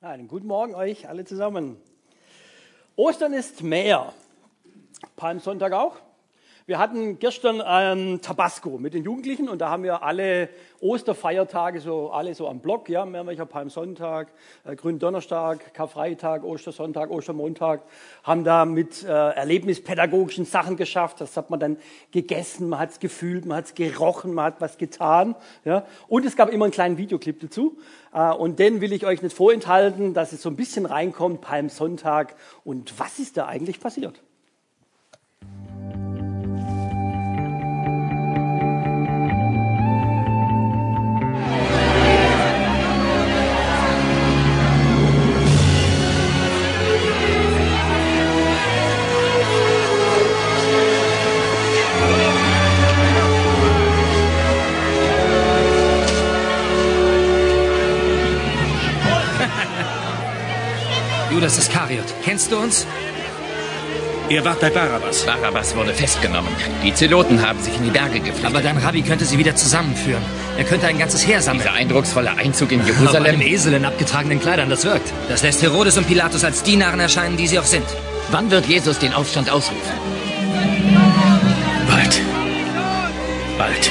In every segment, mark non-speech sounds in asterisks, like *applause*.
Einen guten Morgen euch alle zusammen. Ostern ist mehr. Palmsonntag auch. Wir hatten gestern ähm, Tabasco mit den Jugendlichen und da haben wir alle Osterfeiertage so alle so am Block, ja, Mehrwächer Palmsonntag, äh, Gründonnerstag, Karfreitag, Ostersonntag, Ostermontag, haben da mit äh, erlebnispädagogischen Sachen geschafft. Das hat man dann gegessen, man hat es gefühlt, man hat es gerochen, man hat was getan, ja. Und es gab immer einen kleinen Videoclip dazu. Äh, und den will ich euch nicht vorenthalten, dass es so ein bisschen reinkommt, Palmsonntag. Und was ist da eigentlich passiert? Judas Iskariot. Kennst du uns? Ihr wart bei Barabbas. Barabbas wurde festgenommen. Die Zeloten haben sich in die Berge geflüchtet. Aber dein Rabbi könnte sie wieder zusammenführen. Er könnte ein ganzes Heer sammeln. Dieser eindrucksvolle Einzug in Auf Jerusalem. einem Esel in abgetragenen Kleidern, das wirkt. Das lässt Herodes und Pilatus als die Narren erscheinen, die sie auch sind. Wann wird Jesus den Aufstand ausrufen? Bald. Bald.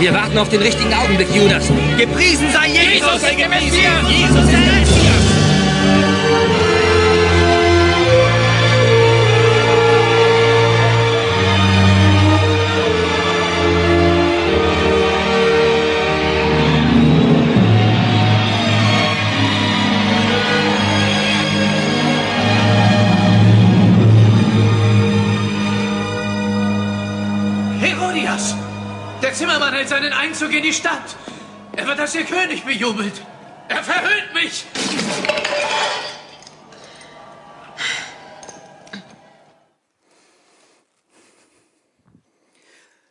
Wir warten auf den richtigen Augenblick, Judas. Gepriesen sei Jesus! der Messias! Jesus, der Messias! Zimmermann hält seinen Einzug in die Stadt. Er wird als ihr König bejubelt. Er verhöhnt mich!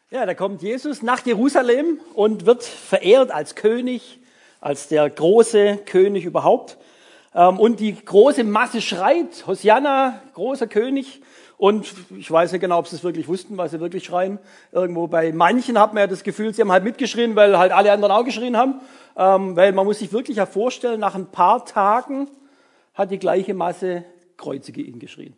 Ja, da kommt Jesus nach Jerusalem und wird verehrt als König, als der große König überhaupt. Ähm, Und die große Masse schreit, Hosianna, großer König. Und ich weiß nicht genau, ob sie es wirklich wussten, weil sie wirklich schreien. Irgendwo bei manchen hat man ja das Gefühl, sie haben halt mitgeschrien, weil halt alle anderen auch geschrien haben. Ähm, Weil man muss sich wirklich ja vorstellen, nach ein paar Tagen hat die gleiche Masse Kreuzige ihn geschrien.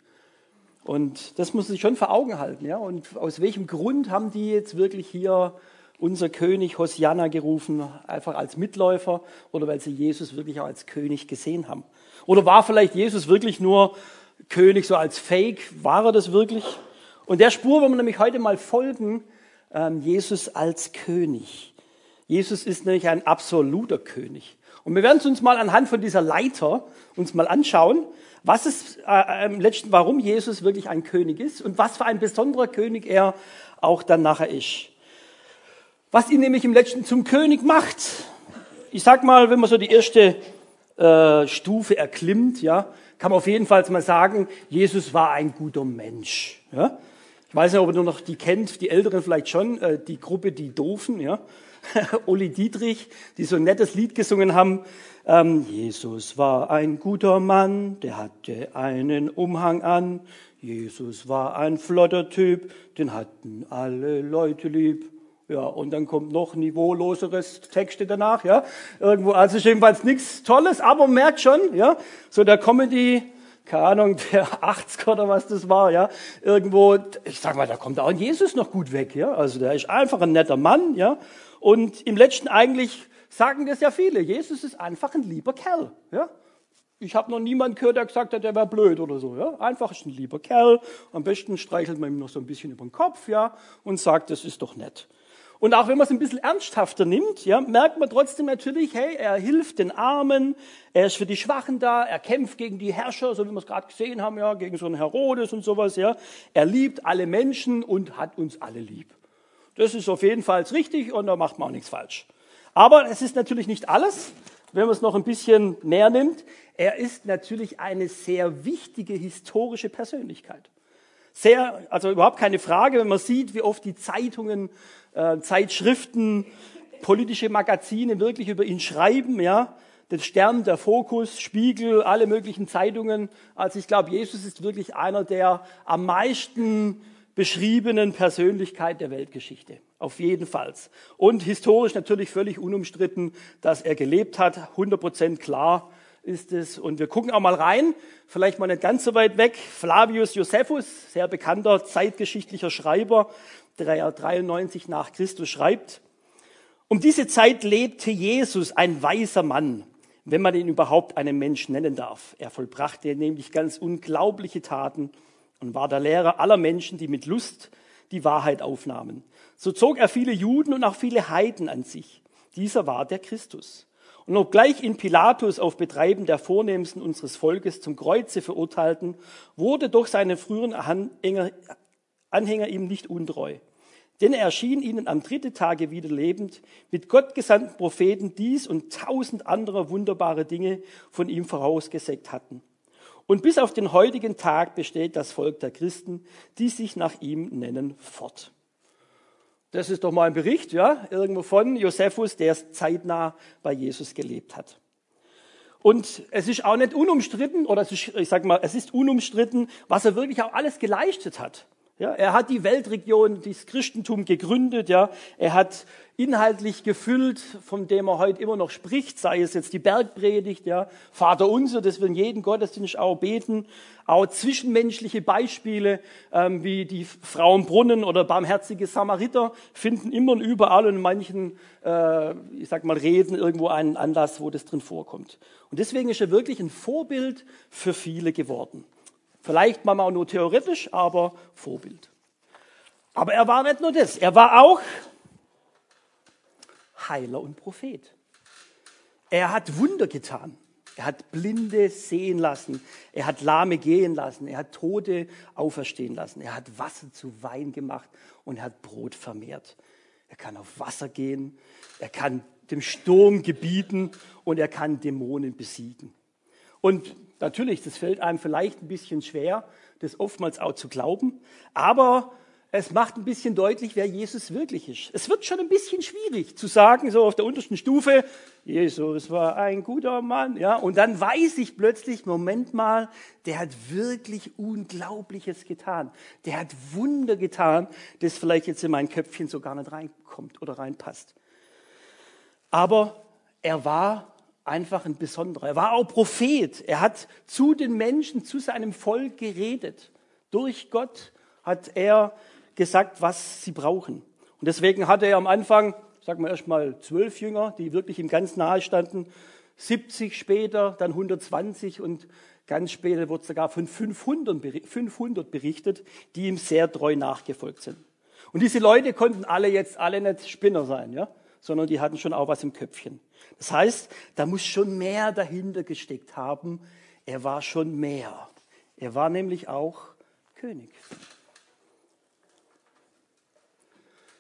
Und das muss man sich schon vor Augen halten. Ja? Und aus welchem Grund haben die jetzt wirklich hier unser König Hosianna gerufen? Einfach als Mitläufer oder weil sie Jesus wirklich auch als König gesehen haben? Oder war vielleicht Jesus wirklich nur König so als Fake? War er das wirklich? Und der Spur wollen wir nämlich heute mal folgen. Ähm, Jesus als König. Jesus ist nämlich ein absoluter König. Und wir werden es uns mal anhand von dieser Leiter uns mal anschauen, was ist äh, im letzten, warum Jesus wirklich ein König ist und was für ein besonderer König er auch dann nachher ist. Was ihn nämlich im letzten zum König macht. Ich sag mal, wenn man so die erste äh, Stufe erklimmt, ja, kann man auf jeden Fall mal sagen, Jesus war ein guter Mensch. Ja? Ich weiß nicht, ob ihr nur noch die kennt, die Älteren vielleicht schon, äh, die Gruppe Die Doofen, ja. *laughs* Uli Dietrich, die so ein nettes Lied gesungen haben. Ähm, Jesus war ein guter Mann, der hatte einen Umhang an. Jesus war ein flotter Typ, den hatten alle Leute lieb. Ja, und dann kommt noch niveauloseres Texte danach, ja. Irgendwo, also jedenfalls nichts Tolles, aber merkt schon, ja, so der Comedy, keine Ahnung, *laughs* der 80er oder was das war, ja, irgendwo, ich sag mal, da kommt auch Jesus noch gut weg, ja. Also der ist einfach ein netter Mann, ja. Und im letzten eigentlich sagen das ja viele, Jesus ist einfach ein lieber Kerl, ja. Ich habe noch niemanden gehört, der gesagt hat, der wäre blöd oder so. Ja? Einfach ist ein lieber Kerl. Am besten streichelt man ihm noch so ein bisschen über den Kopf ja, und sagt, das ist doch nett. Und auch wenn man es ein bisschen ernsthafter nimmt, ja, merkt man trotzdem natürlich, hey, er hilft den Armen, er ist für die Schwachen da, er kämpft gegen die Herrscher, so wie wir es gerade gesehen haben, ja, gegen so einen Herodes und sowas. Ja. Er liebt alle Menschen und hat uns alle lieb. Das ist auf jeden Fall richtig und da macht man auch nichts falsch. Aber es ist natürlich nicht alles, wenn man es noch ein bisschen näher nimmt. Er ist natürlich eine sehr wichtige historische Persönlichkeit. Sehr, also überhaupt keine Frage, wenn man sieht, wie oft die Zeitungen, äh, Zeitschriften, politische Magazine wirklich über ihn schreiben, ja. Den Stern, der Fokus, Spiegel, alle möglichen Zeitungen. Also ich glaube, Jesus ist wirklich einer der am meisten beschriebenen Persönlichkeit der Weltgeschichte. Auf jeden Fall. Und historisch natürlich völlig unumstritten, dass er gelebt hat, 100 Prozent klar. Ist es. Und wir gucken auch mal rein, vielleicht mal nicht ganz so weit weg. Flavius Josephus, sehr bekannter zeitgeschichtlicher Schreiber, der ja 93 nach Christus schreibt. Um diese Zeit lebte Jesus, ein weiser Mann, wenn man ihn überhaupt einen Mensch nennen darf. Er vollbrachte nämlich ganz unglaubliche Taten und war der Lehrer aller Menschen, die mit Lust die Wahrheit aufnahmen. So zog er viele Juden und auch viele Heiden an sich. Dieser war der Christus. Und obgleich ihn Pilatus auf Betreiben der Vornehmsten unseres Volkes zum Kreuze verurteilten, wurde doch seine früheren Anhänger, ihm nicht untreu. Denn er erschien ihnen am dritten Tage wieder lebend, mit gottgesandten Propheten dies und tausend anderer wunderbare Dinge von ihm vorausgesagt hatten. Und bis auf den heutigen Tag besteht das Volk der Christen, die sich nach ihm nennen, fort. Das ist doch mal ein Bericht, ja, irgendwo von Josephus, der zeitnah bei Jesus gelebt hat. Und es ist auch nicht unumstritten, oder ist, ich sag mal, es ist unumstritten, was er wirklich auch alles geleistet hat. Ja, er hat die Weltregion, das Christentum gegründet. Ja, er hat inhaltlich gefüllt, von dem er heute immer noch spricht, sei es jetzt die Bergpredigt, ja, Vater unser, das wir in jedem Gottesdienst auch beten, auch zwischenmenschliche Beispiele ähm, wie die Frauenbrunnen oder barmherzige Samariter finden immer und überall und in manchen, äh, ich sag mal, Reden irgendwo einen Anlass, wo das drin vorkommt. Und deswegen ist er wirklich ein Vorbild für viele geworden. Vielleicht manchmal nur theoretisch, aber Vorbild. Aber er war nicht nur das, er war auch Heiler und Prophet. Er hat Wunder getan. Er hat Blinde sehen lassen. Er hat Lahme gehen lassen. Er hat Tote auferstehen lassen. Er hat Wasser zu Wein gemacht und er hat Brot vermehrt. Er kann auf Wasser gehen. Er kann dem Sturm gebieten und er kann Dämonen besiegen. Und natürlich, das fällt einem vielleicht ein bisschen schwer, das oftmals auch zu glauben, aber es macht ein bisschen deutlich, wer Jesus wirklich ist. Es wird schon ein bisschen schwierig zu sagen, so auf der untersten Stufe, Jesus war ein guter Mann, ja, und dann weiß ich plötzlich, Moment mal, der hat wirklich Unglaubliches getan. Der hat Wunder getan, das vielleicht jetzt in mein Köpfchen so gar nicht reinkommt oder reinpasst. Aber er war einfach ein Besonderer. Er war auch Prophet. Er hat zu den Menschen, zu seinem Volk geredet. Durch Gott hat er gesagt, was sie brauchen. Und deswegen hatte er am Anfang, sagen wir erstmal zwölf Jünger, die wirklich ihm ganz nahe standen, 70 später, dann 120 und ganz später wurde sogar von 500 berichtet, die ihm sehr treu nachgefolgt sind. Und diese Leute konnten alle jetzt alle nicht Spinner sein, ja, sondern die hatten schon auch was im Köpfchen. Das heißt, da muss schon mehr dahinter gesteckt haben. Er war schon mehr. Er war nämlich auch König.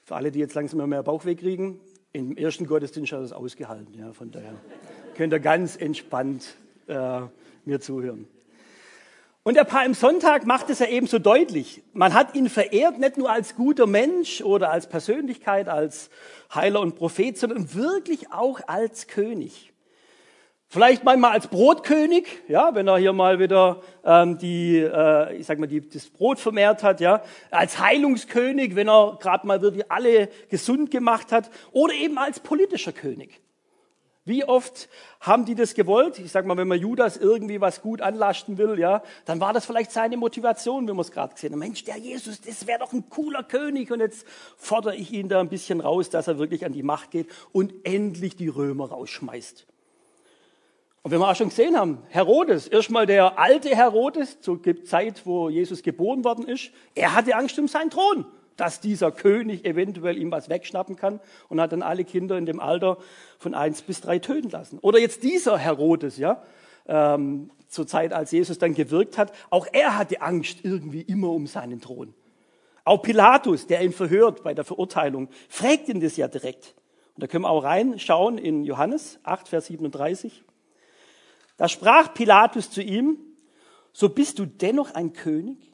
Für alle, die jetzt langsam mehr Bauchweh kriegen, im ersten Gottesdienst hat er es ausgehalten. Ja, von daher könnt ihr ganz entspannt äh, mir zuhören. Und der Palmsonntag macht es ja eben so deutlich. Man hat ihn verehrt, nicht nur als guter Mensch oder als Persönlichkeit, als Heiler und Prophet, sondern wirklich auch als König. Vielleicht manchmal als Brotkönig, ja, wenn er hier mal wieder ähm, die, äh, ich sag mal, die, das Brot vermehrt hat, ja, als Heilungskönig, wenn er gerade mal wirklich alle gesund gemacht hat, oder eben als politischer König. Wie oft haben die das gewollt? Ich sag mal, wenn man Judas irgendwie was gut anlasten will, ja, dann war das vielleicht seine Motivation, wie wir es gerade gesehen haben. Mensch, der Jesus, das wäre doch ein cooler König und jetzt fordere ich ihn da ein bisschen raus, dass er wirklich an die Macht geht und endlich die Römer rausschmeißt. Und wenn wir auch schon gesehen haben, Herodes, erstmal der alte Herodes, zur Zeit, wo Jesus geboren worden ist, er hatte Angst um seinen Thron dass dieser König eventuell ihm was wegschnappen kann und hat dann alle Kinder in dem Alter von eins bis drei töten lassen. Oder jetzt dieser Herodes, ja, ähm, zur Zeit, als Jesus dann gewirkt hat, auch er hatte Angst irgendwie immer um seinen Thron. Auch Pilatus, der ihn verhört bei der Verurteilung, fragt ihn das ja direkt. Und da können wir auch reinschauen in Johannes 8, Vers 37. Da sprach Pilatus zu ihm, so bist du dennoch ein König?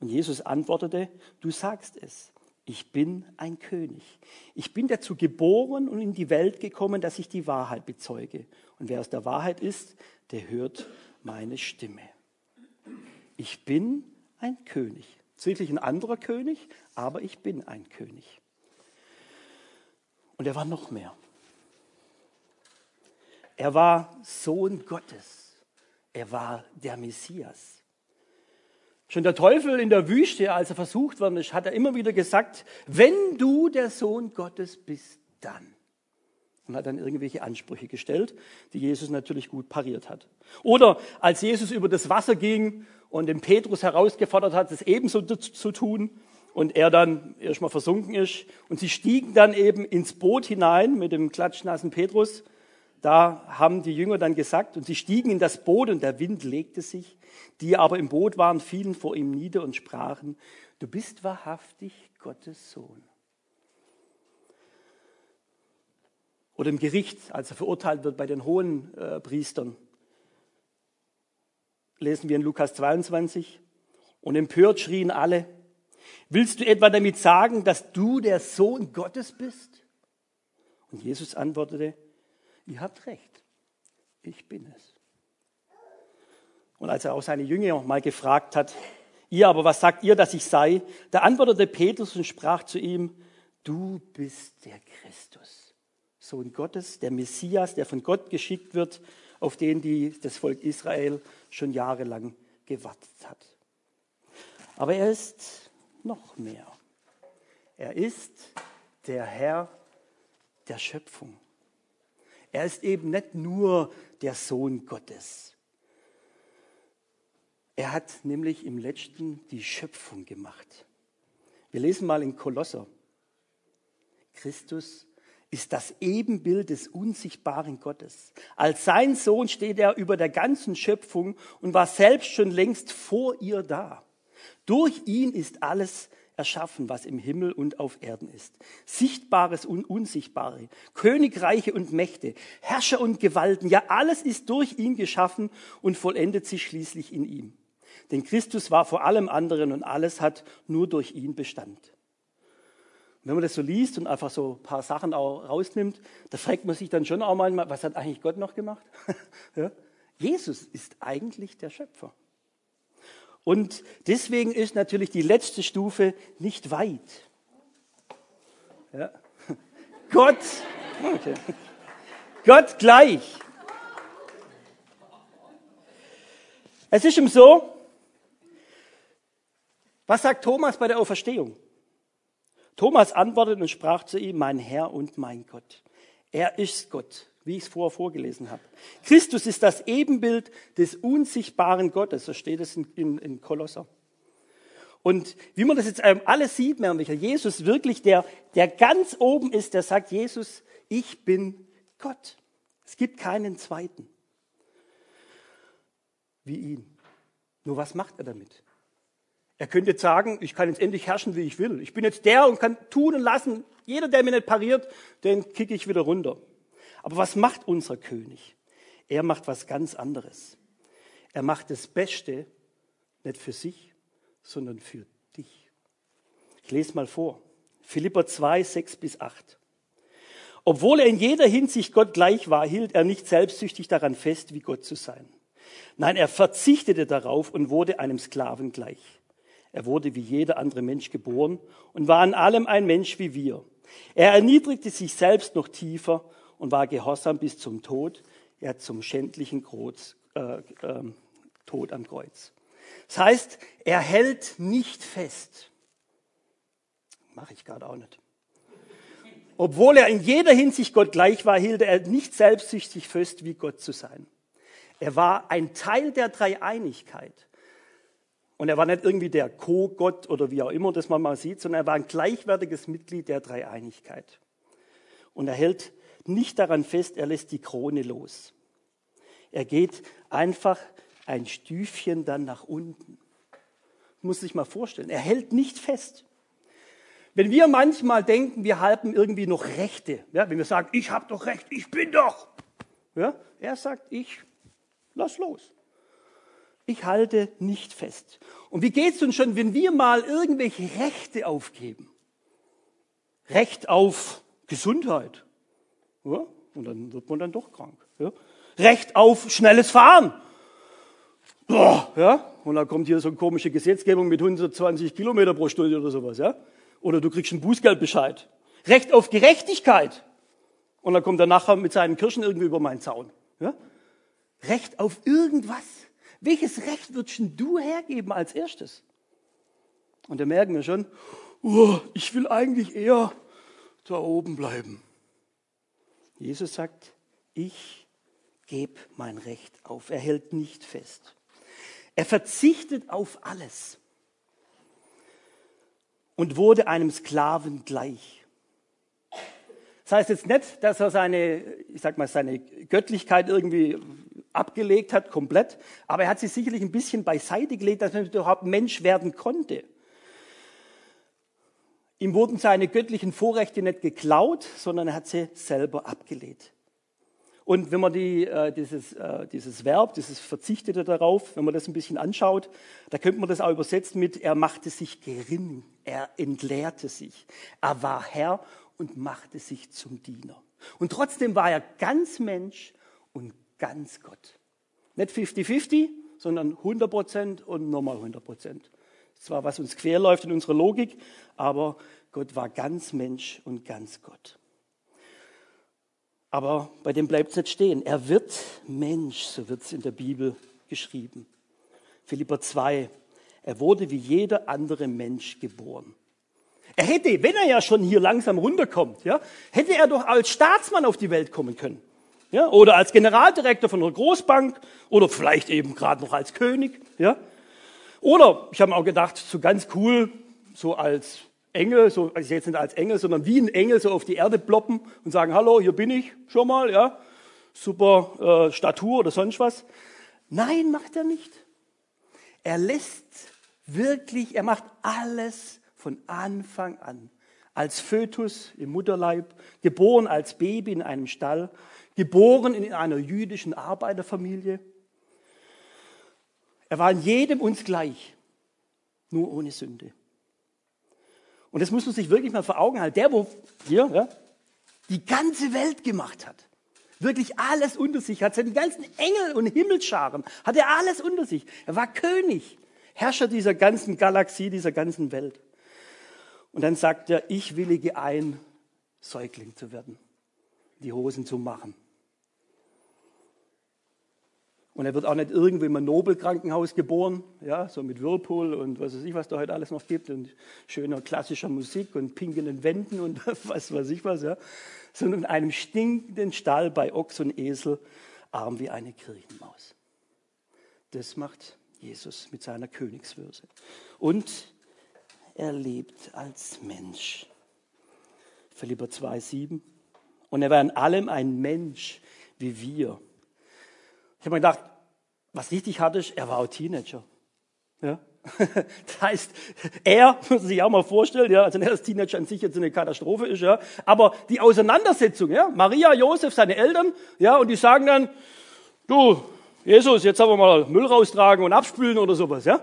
Und Jesus antwortete, du sagst es, ich bin ein König. Ich bin dazu geboren und in die Welt gekommen, dass ich die Wahrheit bezeuge. Und wer aus der Wahrheit ist, der hört meine Stimme. Ich bin ein König. Sicherlich ein anderer König, aber ich bin ein König. Und er war noch mehr. Er war Sohn Gottes. Er war der Messias. Schon der Teufel in der Wüste, als er versucht worden ist, hat er immer wieder gesagt, wenn du der Sohn Gottes bist, dann. Und hat dann irgendwelche Ansprüche gestellt, die Jesus natürlich gut pariert hat. Oder als Jesus über das Wasser ging und den Petrus herausgefordert hat, das ebenso zu tun, und er dann erstmal versunken ist. Und sie stiegen dann eben ins Boot hinein mit dem klatschnassen Petrus. Da haben die Jünger dann gesagt, und sie stiegen in das Boot und der Wind legte sich. Die aber im Boot waren, fielen vor ihm nieder und sprachen, du bist wahrhaftig Gottes Sohn. Oder im Gericht, als er verurteilt wird bei den hohen äh, Priestern, lesen wir in Lukas 22, und empört schrien alle, willst du etwa damit sagen, dass du der Sohn Gottes bist? Und Jesus antwortete, ihr habt recht, ich bin es. Und als er auch seine Jünger mal gefragt hat, ihr aber, was sagt ihr, dass ich sei? Da antwortete Petrus und sprach zu ihm, du bist der Christus, Sohn Gottes, der Messias, der von Gott geschickt wird, auf den die, das Volk Israel schon jahrelang gewartet hat. Aber er ist noch mehr. Er ist der Herr der Schöpfung. Er ist eben nicht nur der Sohn Gottes. Er hat nämlich im letzten die Schöpfung gemacht. Wir lesen mal in Kolosser. Christus ist das Ebenbild des unsichtbaren Gottes. Als sein Sohn steht er über der ganzen Schöpfung und war selbst schon längst vor ihr da. Durch ihn ist alles erschaffen, was im Himmel und auf Erden ist. Sichtbares und Unsichtbare, Königreiche und Mächte, Herrscher und Gewalten, ja alles ist durch ihn geschaffen und vollendet sich schließlich in ihm. Denn Christus war vor allem anderen und alles hat nur durch ihn Bestand. wenn man das so liest und einfach so ein paar Sachen auch rausnimmt, da fragt man sich dann schon auch manchmal, was hat eigentlich Gott noch gemacht? *laughs* ja? Jesus ist eigentlich der Schöpfer. Und deswegen ist natürlich die letzte Stufe nicht weit. Ja. *laughs* Gott, okay. Gott gleich. Es ist ihm so, was sagt Thomas bei der Auferstehung? Thomas antwortet und sprach zu ihm, mein Herr und mein Gott. Er ist Gott, wie ich es vorher vorgelesen habe. Christus ist das Ebenbild des unsichtbaren Gottes, so steht es in, in, in Kolosser. Und wie man das jetzt ähm, alles sieht, Michael, Jesus wirklich der, der ganz oben ist, der sagt, Jesus, ich bin Gott. Es gibt keinen zweiten wie ihn. Nur was macht er damit? Er könnte jetzt sagen, ich kann jetzt endlich herrschen, wie ich will. Ich bin jetzt der und kann tun und lassen. Jeder, der mir nicht pariert, den kicke ich wieder runter. Aber was macht unser König? Er macht was ganz anderes. Er macht das Beste nicht für sich, sondern für dich. Ich lese mal vor. Philipper 2, 6 bis 8. Obwohl er in jeder Hinsicht Gott gleich war, hielt er nicht selbstsüchtig daran fest, wie Gott zu sein. Nein, er verzichtete darauf und wurde einem Sklaven gleich. Er wurde wie jeder andere Mensch geboren und war an allem ein Mensch wie wir. Er erniedrigte sich selbst noch tiefer und war gehorsam bis zum Tod, ja zum schändlichen Kreuz, äh, äh, Tod am Kreuz. Das heißt, er hält nicht fest. Mache ich gerade auch nicht. Obwohl er in jeder Hinsicht Gott gleich war, hielt er nicht selbstsüchtig fest, wie Gott zu sein. Er war ein Teil der Dreieinigkeit. Und er war nicht irgendwie der Co-Gott oder wie auch immer das man mal sieht, sondern er war ein gleichwertiges Mitglied der Dreieinigkeit. Und er hält nicht daran fest, er lässt die Krone los. Er geht einfach ein Stüfchen dann nach unten. Muss sich mal vorstellen. Er hält nicht fest. Wenn wir manchmal denken, wir halten irgendwie noch Rechte, ja, wenn wir sagen, ich habe doch Recht, ich bin doch, ja, er sagt, ich lass los ich halte nicht fest. Und wie geht es uns schon, wenn wir mal irgendwelche Rechte aufgeben? Recht auf Gesundheit. Ja? Und dann wird man dann doch krank. Ja? Recht auf schnelles Fahren. Boah, ja? Und dann kommt hier so eine komische Gesetzgebung mit 120 Kilometer pro Stunde oder sowas. Ja? Oder du kriegst einen Bußgeldbescheid. Recht auf Gerechtigkeit. Und dann kommt er nachher mit seinen Kirschen irgendwie über meinen Zaun. Ja? Recht auf irgendwas. Welches Recht würdest du hergeben als erstes? Und da merken wir schon, oh, ich will eigentlich eher da oben bleiben. Jesus sagt, ich gebe mein Recht auf. Er hält nicht fest. Er verzichtet auf alles und wurde einem Sklaven gleich. Das heißt jetzt nicht, dass er seine, ich sag mal, seine Göttlichkeit irgendwie abgelegt hat, komplett, aber er hat sie sicherlich ein bisschen beiseite gelegt, dass er überhaupt Mensch werden konnte. Ihm wurden seine göttlichen Vorrechte nicht geklaut, sondern er hat sie selber abgelehnt. Und wenn man die, äh, dieses, äh, dieses Verb, dieses Verzichtete darauf, wenn man das ein bisschen anschaut, da könnte man das auch übersetzen mit, er machte sich gering, er entleerte sich, er war Herr und machte sich zum Diener. Und trotzdem war er ganz Mensch und ganz Gott. Nicht 50-50, sondern 100 Prozent und nochmal 100 Prozent. Zwar was uns querläuft in unserer Logik, aber Gott war ganz Mensch und ganz Gott. Aber bei dem bleibt es nicht stehen. Er wird Mensch, so wird es in der Bibel geschrieben. Philipper 2. Er wurde wie jeder andere Mensch geboren. Er hätte, wenn er ja schon hier langsam runterkommt, ja, hätte er doch als Staatsmann auf die Welt kommen können. Ja, oder als Generaldirektor von einer Großbank oder vielleicht eben gerade noch als König. Ja. Oder ich habe mir auch gedacht, so ganz cool, so als Engel, so, also jetzt nicht als Engel, sondern wie ein Engel so auf die Erde ploppen und sagen, hallo, hier bin ich schon mal, ja, super äh, Statur oder sonst was. Nein, macht er nicht. Er lässt wirklich, er macht alles von Anfang an. Als Fötus im Mutterleib, geboren als Baby in einem Stall, geboren in einer jüdischen Arbeiterfamilie. Er war in jedem uns gleich, nur ohne Sünde. Und das muss man sich wirklich mal vor Augen halten. Der, wo hier ja, die ganze Welt gemacht hat, wirklich alles unter sich hat, die ganzen Engel und Himmelsscharen, hat er alles unter sich. Er war König, Herrscher dieser ganzen Galaxie, dieser ganzen Welt. Und dann sagt er, ich willige ein, Säugling zu werden, die Hosen zu machen. Und er wird auch nicht irgendwo im Nobelkrankenhaus geboren, ja, so mit Whirlpool und was weiß ich, was da heute alles noch gibt und schöner klassischer Musik und pinkenden Wänden und *laughs* was weiß ich was, ja, sondern in einem stinkenden Stall bei Ochs und Esel, arm wie eine Kirchenmaus. Das macht Jesus mit seiner Königswürze. Und er lebt als Mensch. Philipper 2,7. Und er war in allem ein Mensch wie wir. Ich habe mir gedacht, was richtig hart ist, er war auch Teenager. Ja? *laughs* Das heißt, er, muss sich auch mal vorstellen, ja, also nicht, dass Teenager an sich jetzt eine Katastrophe ist, ja, aber die Auseinandersetzung, ja, Maria, Josef, seine Eltern, ja, und die sagen dann, du, Jesus, jetzt haben wir mal Müll raustragen und abspülen oder sowas, ja.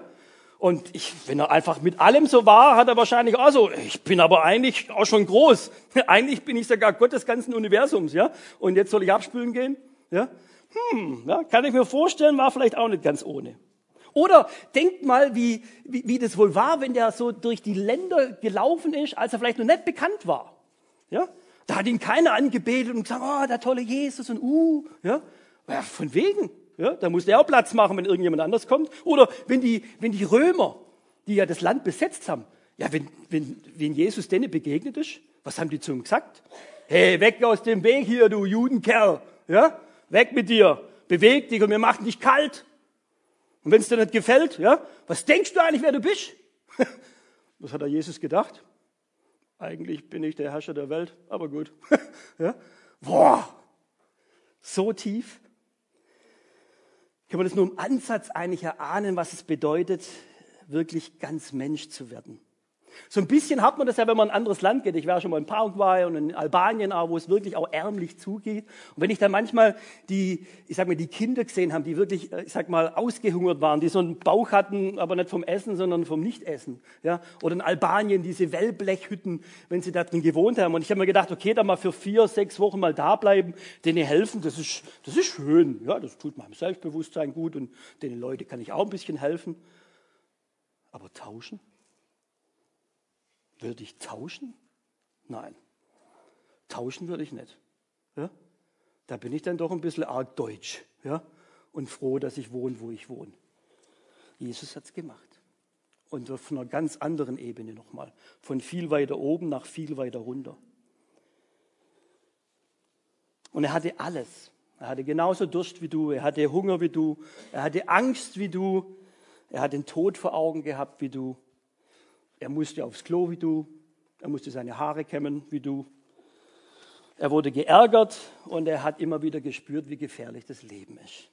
Und ich, wenn er einfach mit allem so war, hat er wahrscheinlich auch so, ich bin aber eigentlich auch schon groß. *laughs* Eigentlich bin ich sogar Gott des ganzen Universums, ja. Und jetzt soll ich abspülen gehen, ja. Hm, ja, kann ich mir vorstellen, war vielleicht auch nicht ganz ohne. Oder denkt mal, wie, wie, wie das wohl war, wenn der so durch die Länder gelaufen ist, als er vielleicht noch nicht bekannt war. Ja? Da hat ihn keiner angebetet und gesagt, oh, der tolle Jesus und uh, ja, ja von wegen. Ja, da muss der auch Platz machen, wenn irgendjemand anders kommt. Oder wenn die, wenn die Römer, die ja das Land besetzt haben, ja, wenn, wenn, wenn Jesus denen begegnet ist, was haben die zu ihm gesagt? Hey, weg aus dem Weg hier, du Judenkerl. Ja? Weg mit dir, beweg dich und wir machen dich kalt. Und wenn es dir nicht gefällt, ja, was denkst du eigentlich, wer du bist? *laughs* Was hat da Jesus gedacht? Eigentlich bin ich der Herrscher der Welt, aber gut. *laughs* ja? Boah, so tief. Kann man das nur im Ansatz eigentlich erahnen, was es bedeutet, wirklich ganz Mensch zu werden. So ein bisschen hat man das ja, wenn man in ein anderes Land geht. Ich war schon mal in Paraguay und in Albanien, wo es wirklich auch ärmlich zugeht. Und wenn ich dann manchmal die, ich sag mal, die Kinder gesehen habe, die wirklich, äh, ich sag mal, ausgehungert waren, die so einen Bauch hatten, aber nicht vom Essen, sondern vom Nichtessen. Ja? Oder in Albanien diese Wellblechhütten, wenn sie da drin gewohnt haben. Und ich habe mir gedacht, okay, da mal für vier, sechs Wochen mal da bleiben, denen helfen, das ist, das ist schön. Ja, das tut meinem Selbstbewusstsein gut und den Leuten kann ich auch ein bisschen helfen. Aber tauschen? Würde ich tauschen? Nein. Tauschen würde ich nicht. Ja? da bin ich dann doch ein bisschen arg deutsch ja? und froh, dass ich wohne, wo ich wohne. Jesus hat es gemacht. Und von einer ganz anderen Ebene nochmal. Von viel weiter oben nach viel weiter runter. Und er hatte alles. Er hatte genauso Durst wie du, er hatte Hunger wie du, er hatte Angst wie du, er hat den Tod vor Augen gehabt wie du, er musste aufs Klo wie du, er musste seine Haare kämmen wie du, er wurde geärgert und er hat immer wieder gespürt, wie gefährlich das Leben ist.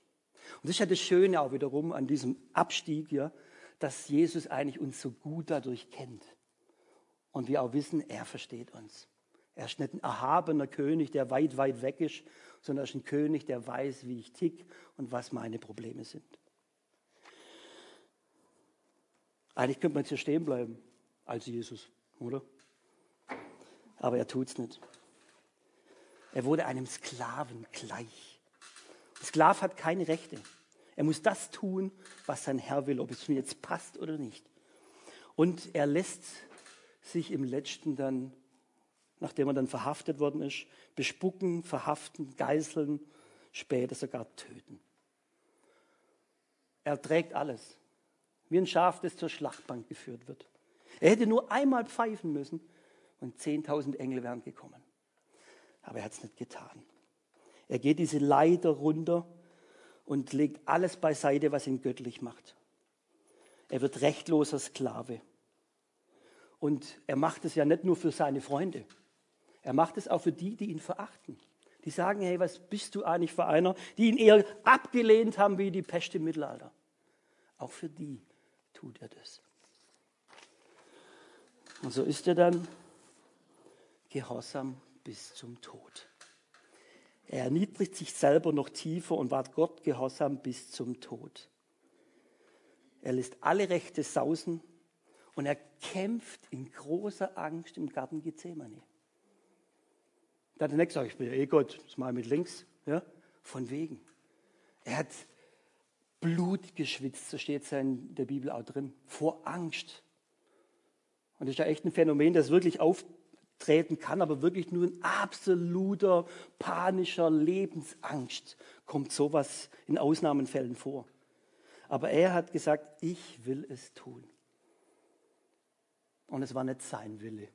Und das ist ja das Schöne auch wiederum an diesem Abstieg, ja, dass Jesus eigentlich uns so gut dadurch kennt. Und wir auch wissen, er versteht uns. Er ist nicht ein erhabener König, der weit, weit weg ist, sondern er ist ein König, der weiß, wie ich tick und was meine Probleme sind. Eigentlich könnte man jetzt hier stehen bleiben als Jesus, oder? Aber er tut es nicht. Er wurde einem Sklaven gleich. Ein Sklav hat keine Rechte. Er muss das tun, was sein Herr will, ob es mir jetzt passt oder nicht. Und er lässt sich im letzten dann, nachdem er dann verhaftet worden ist, bespucken, verhaften, geißeln, später sogar töten. Er trägt alles, wie ein Schaf, das zur Schlachtbank geführt wird. Er hätte nur einmal pfeifen müssen und 10.000 Engel wären gekommen. Aber er hat es nicht getan. Er geht diese Leiter runter und legt alles beiseite, was ihn göttlich macht. Er wird rechtloser Sklave. Und er macht es ja nicht nur für seine Freunde. Er macht es auch für die, die ihn verachten. Die sagen, hey, was bist du eigentlich für einer? Die ihn eher abgelehnt haben wie die Pest im Mittelalter. Auch für die tut er das. Und so ist er dann gehorsam bis zum Tod. Er erniedrigt sich selber noch tiefer und ward Gott gehorsam bis zum Tod. Er lässt alle Rechte sausen und er kämpft in großer Angst im Garten Gethsemane. Da hat er nicht gesagt, ich bin ja eh Gott, das mal mit links. Ja? Von wegen. Er hat Blut geschwitzt, so steht es in der Bibel auch drin, vor Angst. Und das ist ja echt ein Phänomen, das wirklich auftreten kann, aber wirklich nur in absoluter panischer Lebensangst kommt sowas in Ausnahmenfällen vor. Aber er hat gesagt, ich will es tun. Und es war nicht sein Wille,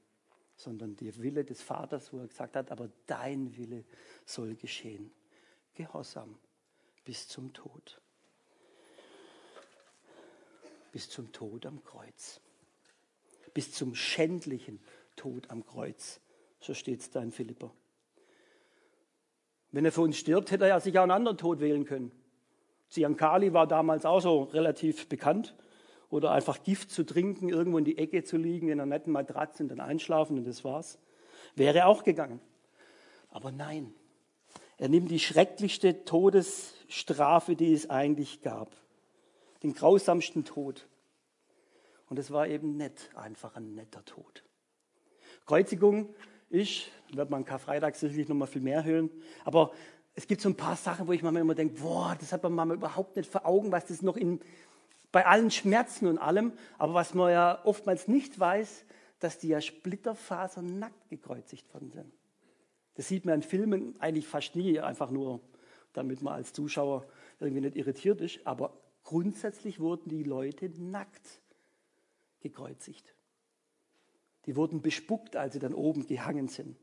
sondern der Wille des Vaters, wo er gesagt hat, aber dein Wille soll geschehen. Gehorsam bis zum Tod bis zum Tod am Kreuz. Bis zum schändlichen Tod am Kreuz. So steht es da in Philippa. Wenn er für uns stirbt, hätte er sich auch einen anderen Tod wählen können. Ziankali war damals auch so relativ bekannt. Oder einfach Gift zu trinken, irgendwo in die Ecke zu liegen, in einer netten Matratze und dann einschlafen und das war's. Wäre auch gegangen. Aber nein, er nimmt die schrecklichste Todesstrafe, die es eigentlich gab den grausamsten Tod. Und es war eben nicht einfach ein netter Tod. Kreuzigung ist, wird man Karfreitag sicherlich noch mal viel mehr hören, aber es gibt so ein paar Sachen, wo ich manchmal immer denke, boah, das hat man manchmal überhaupt nicht vor Augen, was das noch in, bei allen Schmerzen und allem, aber was man ja oftmals nicht weiß, dass die ja splitterfasernackt gekreuzigt worden sind. Das sieht man in Filmen eigentlich fast nie, einfach nur, damit man als Zuschauer irgendwie nicht irritiert ist, aber Grundsätzlich wurden die Leute nackt gekreuzigt. Die wurden bespuckt, als sie dann oben gehangen sind.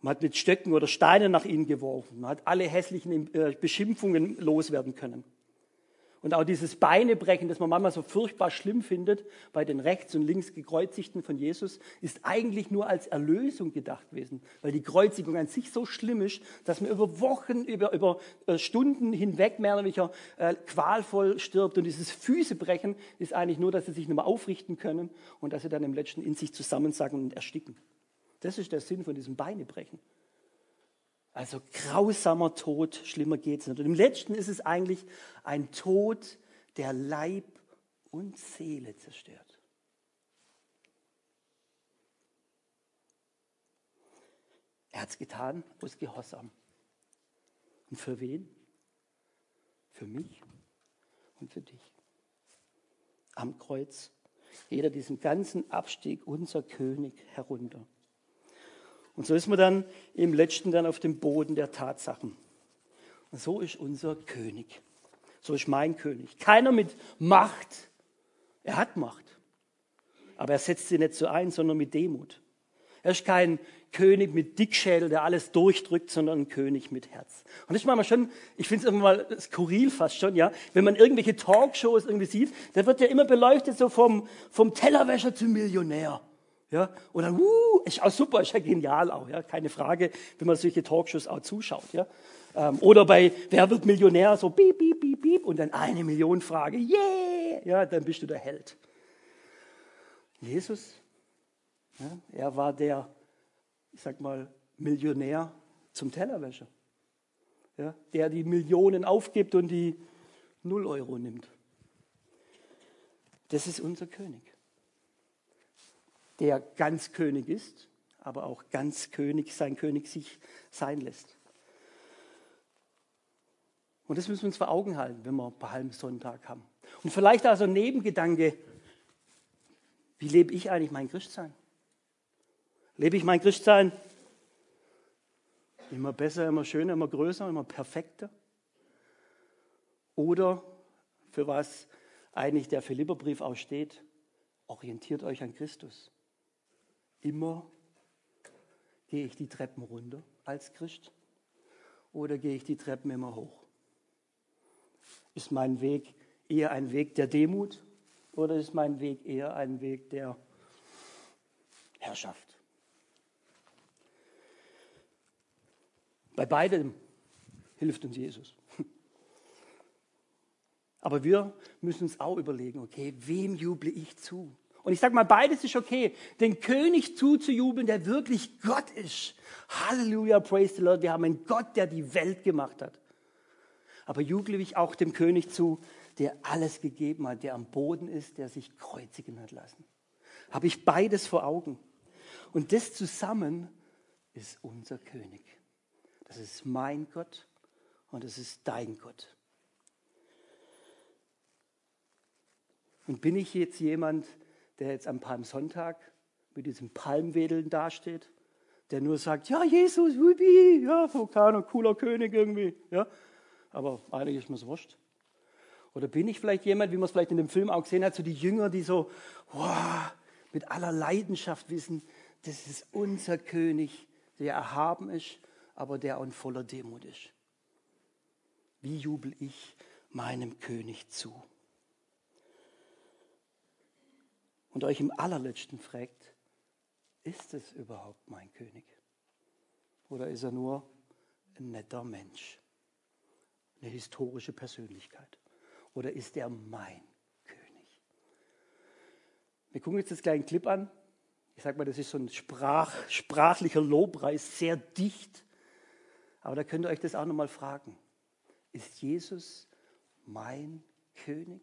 Man hat mit Stöcken oder Steinen nach ihnen geworfen. Man hat alle hässlichen äh, Beschimpfungen loswerden können. Und auch dieses Beinebrechen, das man manchmal so furchtbar schlimm findet bei den rechts und links gekreuzigten von Jesus, ist eigentlich nur als Erlösung gedacht gewesen, weil die Kreuzigung an sich so schlimm ist, dass man über Wochen, über, über äh, Stunden hinweg mehr oder weniger äh, qualvoll stirbt. Und dieses Füßebrechen ist eigentlich nur, dass sie sich mehr aufrichten können und dass sie dann im letzten in sich zusammensacken und ersticken. Das ist der Sinn von diesem Beinebrechen. Also grausamer Tod, schlimmer geht es nicht. Und im letzten ist es eigentlich ein Tod, der Leib und Seele zerstört. Er hat es getan aus Gehorsam. Und für wen? Für mich und für dich. Am Kreuz. Jeder diesen ganzen Abstieg, unser König, herunter. Und so ist man dann im letzten dann auf dem Boden der Tatsachen. Und so ist unser König. So ist mein König. Keiner mit Macht. Er hat Macht. Aber er setzt sie nicht so ein, sondern mit Demut. Er ist kein König mit Dickschädel, der alles durchdrückt, sondern ein König mit Herz. Und das ist manchmal schon, ich finde es immer mal skurril fast schon, ja, wenn man irgendwelche Talkshows irgendwie sieht, da wird ja immer beleuchtet so vom, vom Tellerwäscher zum Millionär. Ja, und dann, uh, ist auch super, ist ja genial auch, ja, keine Frage, wenn man solche Talkshows auch zuschaut, ja. Ähm, oder bei Wer wird Millionär, so piep, piep, piep, piep, und dann eine Million Frage, yeah, ja, dann bist du der Held. Jesus, ja, er war der, ich sag mal, Millionär zum Tellerwäscher, ja, der die Millionen aufgibt und die Null Euro nimmt. Das ist unser König, der ganz König ist, aber auch ganz König, sein König sich sein lässt. Und das müssen wir uns vor Augen halten, wenn wir Palmsonntag haben. Und vielleicht also Nebengedanke, wie lebe ich eigentlich mein Christsein? Lebe ich mein Christsein immer besser, immer schöner, immer größer, immer perfekter? Oder für was eigentlich der Philipperbrief auch steht, orientiert euch an Christus. Immer gehe ich die Treppen runter als Christ oder gehe ich die Treppen immer hoch? Ist mein Weg eher ein Weg der Demut oder ist mein Weg eher ein Weg der Herrschaft? Bei beidem hilft uns Jesus. *laughs* Aber wir müssen uns auch überlegen, okay, wem juble ich zu? Und ich sage mal, beides ist okay. Den König zuzujubeln, der wirklich Gott ist. Halleluja, praise the Lord. Wir haben einen Gott, der die Welt gemacht hat. Aber juble ich auch dem König zu, der alles gegeben hat, der am Boden ist, der sich kreuzigen hat lassen. Habe ich beides vor Augen. Und das zusammen ist unser König. Das ist mein Gott und es ist dein Gott. Und bin ich jetzt jemand, der jetzt am Palmsonntag mit diesem Palmwedeln dasteht, der nur sagt, ja, Jesus, Ruby, ja, Vulkan cooler König irgendwie, ja, aber eigentlich ist mir es wurscht. Oder bin ich vielleicht jemand, wie man es vielleicht in dem Film auch gesehen hat, so die Jünger, die so wow, mit aller Leidenschaft wissen, das ist unser König, der erhaben ist, aber der auch in voller Demut ist. Wie jubel ich meinem König zu? Und euch im allerletzten fragt, ist es überhaupt mein König? Oder ist er nur ein netter Mensch, eine historische Persönlichkeit? oder ist er mein König? Wir gucken jetzt das kleinen Clip an. Ich sage mal, das ist so ein Sprach, sprachlicher Lobpreis, sehr dicht. Aber da könnt ihr euch das auch nochmal fragen. Ist Jesus mein König?